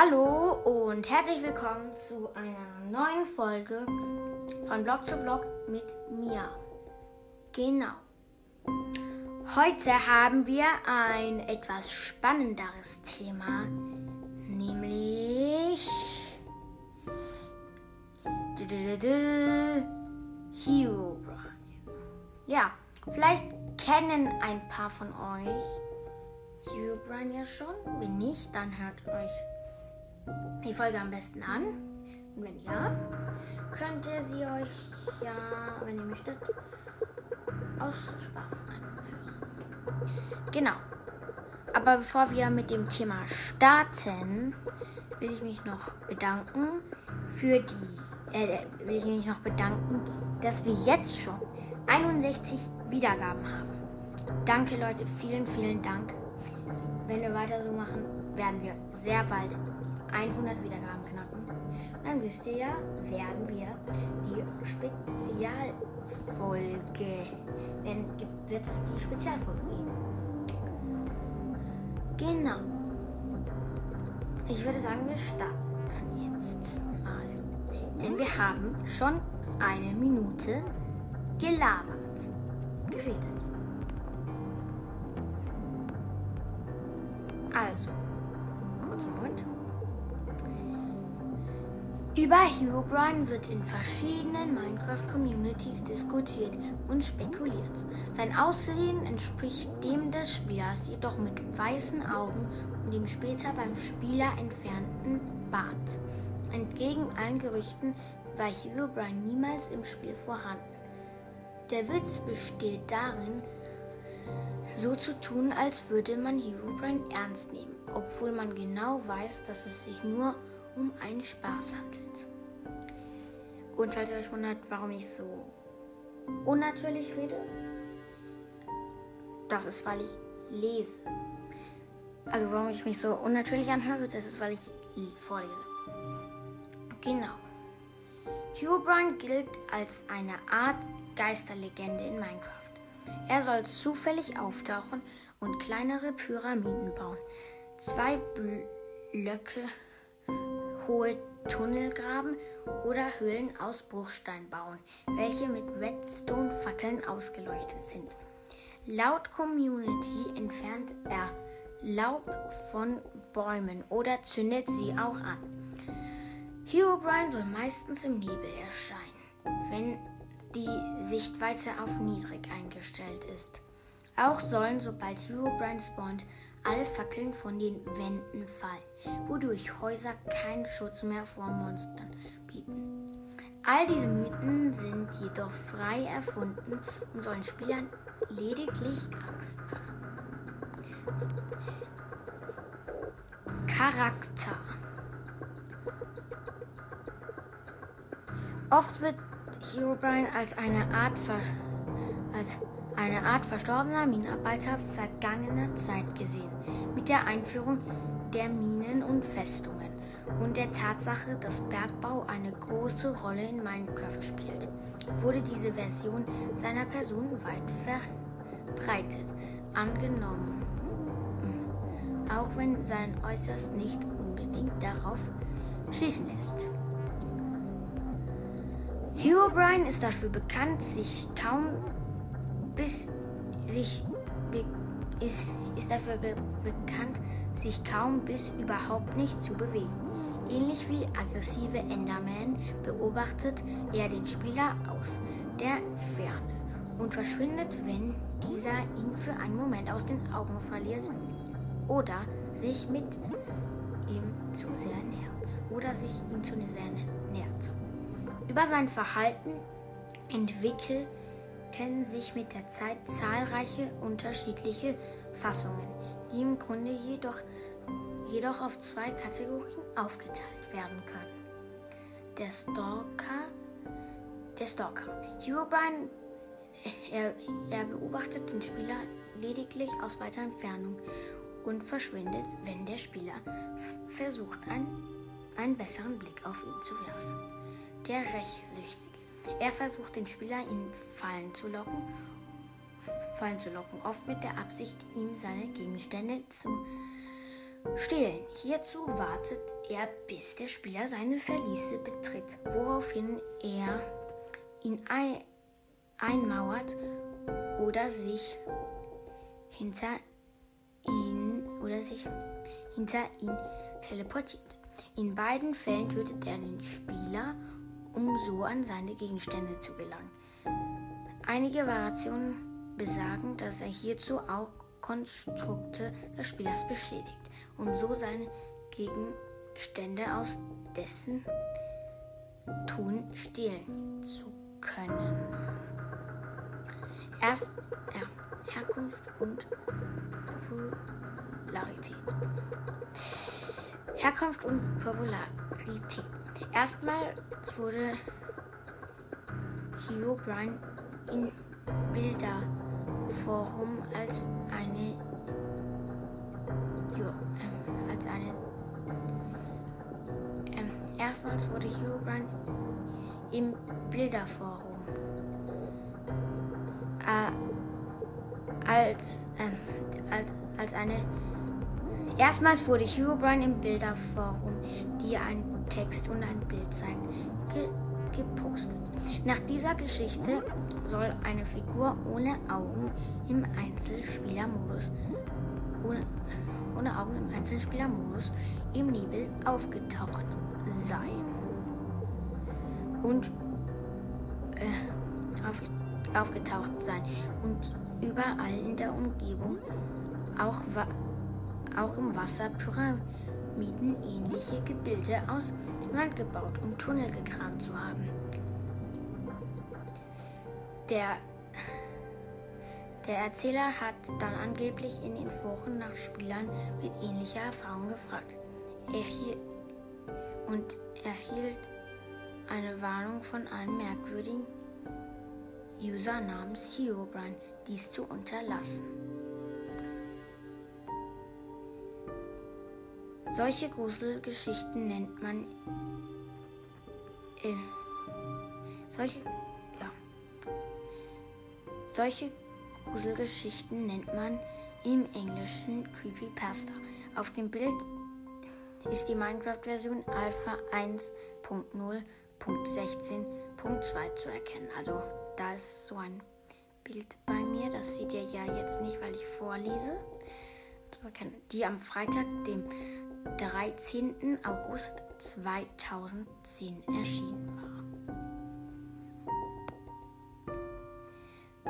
Hallo und herzlich willkommen zu einer neuen Folge von Blog zu Blog mit mir. Genau. Heute haben wir ein etwas spannenderes Thema, nämlich Hero. Ja, vielleicht kennen ein paar von euch Hero ja schon. Wenn nicht, dann hört euch die Folge am besten an. Und wenn ja, könnt ihr sie euch ja, wenn ihr möchtet, aus Spaß anhören. Genau. Aber bevor wir mit dem Thema starten, will ich mich noch bedanken für die, äh, will ich mich noch bedanken, dass wir jetzt schon 61 Wiedergaben haben. Danke Leute, vielen, vielen Dank. Wenn wir weiter so machen, werden wir sehr bald 100 Wiedergaben knacken. Und dann wisst ihr ja, werden wir die Spezialfolge, wenn wird es die Spezialfolge geben. Genau. Ich würde sagen, wir starten dann jetzt mal. Denn wir haben schon eine Minute gelabert, geredet. Also, kurzen Moment. Über Herobrine wird in verschiedenen Minecraft-Communities diskutiert und spekuliert. Sein Aussehen entspricht dem des Spielers, jedoch mit weißen Augen und dem später beim Spieler entfernten Bart. Entgegen allen Gerüchten war Herobrine niemals im Spiel vorhanden. Der Witz besteht darin, so zu tun, als würde man Herobrine ernst nehmen, obwohl man genau weiß, dass es sich nur um einen Spaß handelt. Und falls ihr euch wundert, warum ich so unnatürlich rede, das ist, weil ich lese. Also warum ich mich so unnatürlich anhöre, das ist, weil ich vorlese. Genau. Herobrine gilt als eine Art Geisterlegende in Minecraft. Er soll zufällig auftauchen und kleinere Pyramiden bauen. Zwei Blöcke hohe Tunnel graben oder Höhlen aus Bruchstein bauen, welche mit Redstone-Fackeln ausgeleuchtet sind. Laut Community entfernt er Laub von Bäumen oder zündet sie auch an. Herobrine soll meistens im Nebel erscheinen, wenn die Sichtweite auf niedrig eingestellt ist. Auch sollen, sobald Herobrine spawnt, alle Fackeln von den Wänden fallen, wodurch Häuser keinen Schutz mehr vor Monstern bieten. All diese Mythen sind jedoch frei erfunden und sollen Spielern lediglich Angst machen. Charakter Oft wird Herobrine als eine Art als eine Art verstorbener Minenarbeiter vergangener Zeit gesehen, mit der Einführung der Minen und Festungen und der Tatsache, dass Bergbau eine große Rolle in Minecraft spielt, wurde diese Version seiner Person weit verbreitet angenommen, auch wenn sein Äußerst nicht unbedingt darauf schließen lässt. Herobrine ist dafür bekannt, sich kaum bis sich ist, ist dafür bekannt, sich kaum bis überhaupt nicht zu bewegen. Ähnlich wie aggressive Enderman beobachtet er den Spieler aus der Ferne und verschwindet, wenn dieser ihn für einen Moment aus den Augen verliert oder sich mit ihm zu sehr nähert oder sich ihm zu sehr nähert. Über sein Verhalten entwickelt kennen sich mit der Zeit zahlreiche unterschiedliche Fassungen, die im Grunde jedoch, jedoch auf zwei Kategorien aufgeteilt werden können. Der Stalker, der Stalker. Herobrine, er, er beobachtet den Spieler lediglich aus weiter Entfernung und verschwindet, wenn der Spieler versucht, einen, einen besseren Blick auf ihn zu werfen. Der Rächsüchtige. Er versucht den Spieler in Fallen zu locken, Fallen zu locken, oft mit der Absicht, ihm seine Gegenstände zu stehlen. Hierzu wartet er, bis der Spieler seine Verliese betritt, woraufhin er ihn ein einmauert oder sich hinter ihn oder sich hinter ihn teleportiert. In beiden Fällen tötet er den Spieler, um so an seine Gegenstände zu gelangen. Einige Variationen besagen, dass er hierzu auch Konstrukte des Spielers beschädigt, um so seine Gegenstände aus dessen Tun stehlen zu können. Erst ja, Herkunft und Popularität. Herkunft und Popularität. Erstmal wurde Hugh Brian in Bilderforum als eine jo, ähm, als eine ähm, erstmals wurde Hugh Brian im Bilderforum äh, als, ähm, als, als eine Erstmals wurde Hugh Brian im Bilderforum, die einen Text und ein Bild zeigen, ge gepostet. Nach dieser Geschichte soll eine Figur ohne Augen im Einzelspielermodus ohne, ohne Augen im Einzelspielermodus im Nebel aufgetaucht sein. Und äh, auf, aufgetaucht sein und überall in der Umgebung auch auch im Wasser pyramidenähnliche Gebilde aus Land gebaut und Tunnel gegraben zu haben. Der, der Erzähler hat dann angeblich in den Foren nach Spielern mit ähnlicher Erfahrung gefragt er und erhielt eine Warnung von einem merkwürdigen User namens Herobrine, dies zu unterlassen. Solche Gruselgeschichten nennt man äh, solche ja solche Gruselgeschichten nennt man im Englischen Creepypasta. Auf dem Bild ist die Minecraft-Version Alpha 1.0.16.2 zu erkennen. Also da ist so ein Bild bei mir. Das seht ihr ja jetzt nicht, weil ich vorlese. Die am Freitag, dem 13. August 2010 erschienen war.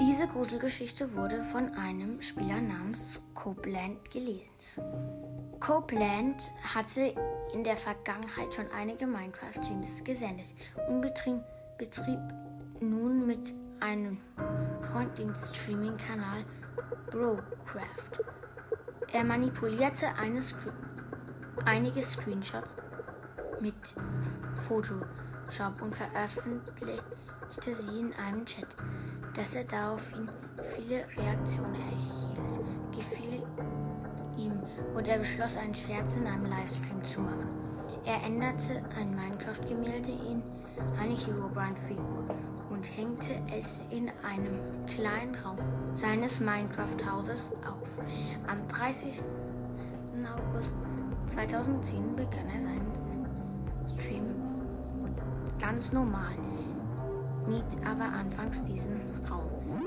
Diese Gruselgeschichte wurde von einem Spieler namens Copeland gelesen. Copeland hatte in der Vergangenheit schon einige Minecraft-Streams gesendet und betrieb, betrieb nun mit einem Freund den Streaming-Kanal Brocraft. Er manipulierte eine Screen einige Screenshots mit Photoshop und veröffentlichte sie in einem Chat, dass er daraufhin viele Reaktionen erhielt. Gefiel ihm und er beschloss, einen Scherz in einem Livestream zu machen. Er änderte ein Minecraft-Gemälde in eine Herobrine-Figur und hängte es in einem kleinen Raum seines Minecraft-Hauses auf. Am 30. August 2010 begann er seinen Stream ganz normal, mied aber anfangs diesen Raum,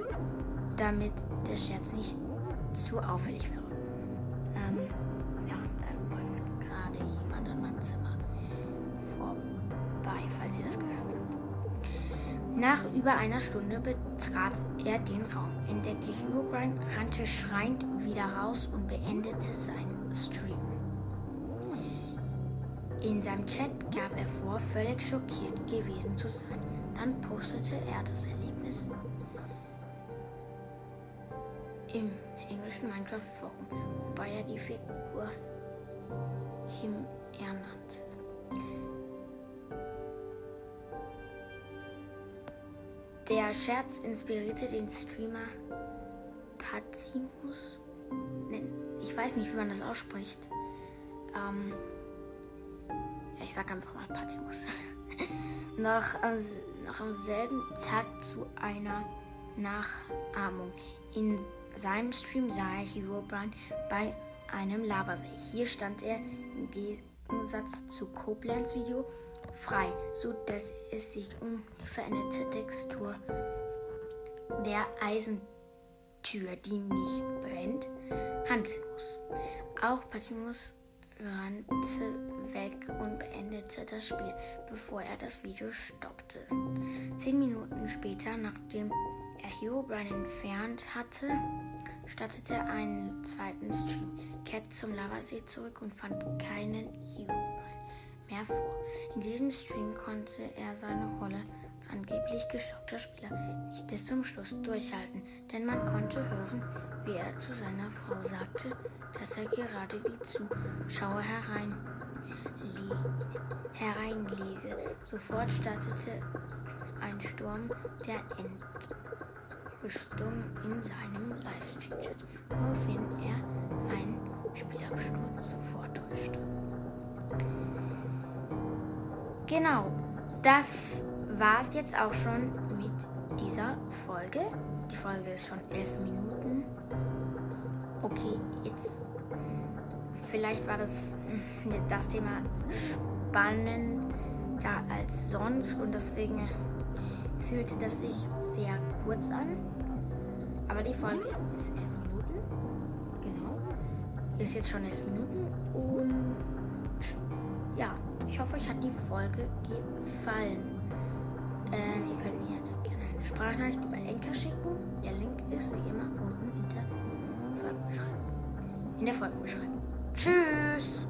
damit der Scherz nicht zu auffällig wäre. Ähm, ja, da läuft gerade jemand an meinem Zimmer vorbei, falls ihr das gehört habt. Nach über einer Stunde betrat er den Raum, entdeckte Hugo Brian, rannte schreiend wieder raus und beendete seinen Stream. In seinem Chat gab er vor, völlig schockiert gewesen zu sein. Dann postete er das Erlebnis im englischen Minecraft-Forum, wobei er die Figur Him ernannte. Der Scherz inspirierte den Streamer Patimus. Ich weiß nicht, wie man das ausspricht. Ähm, ich sag einfach mal Patimus. noch, am, noch am selben Tag zu einer Nachahmung. In seinem Stream sah er Herobrine bei einem Lavasee. Hier stand er Gegensatz zu Koblenz Video frei, so dass es sich um die veränderte Textur der Eisentür, die nicht brennt, handeln muss. Auch Patimus rannte weg und beendete das Spiel, bevor er das Video stoppte. Zehn Minuten später, nachdem er Herobrine entfernt hatte, startete er einen zweiten Stream, kehrte zum Lavasee zurück und fand keinen Herobrine mehr vor. In diesem Stream konnte er seine Rolle angeblich geschockter Spieler nicht bis zum Schluss durchhalten, denn man konnte hören, wie er zu seiner Frau sagte, dass er gerade die Zuschauer herein hereinlese. Sofort startete ein Sturm der Entrüstung in seinem Livestream-Chat, woraufhin er einen Spielabsturz vortäuschte. Genau, das war es jetzt auch schon mit dieser Folge. Die Folge ist schon elf Minuten. Okay, jetzt vielleicht war das, hm, das Thema spannender als sonst und deswegen fühlte das sich sehr kurz an. Aber die Folge ist elf Minuten. Genau. Ist jetzt schon elf Minuten und ja, ich hoffe, euch hat die Folge gefallen. Ähm, ihr könnt mir gerne eine Sprachnachricht über Enker schicken. Der Link ist wie immer unten in der Folgenbeschreibung. In der Folgenbeschreibung. Tschüss!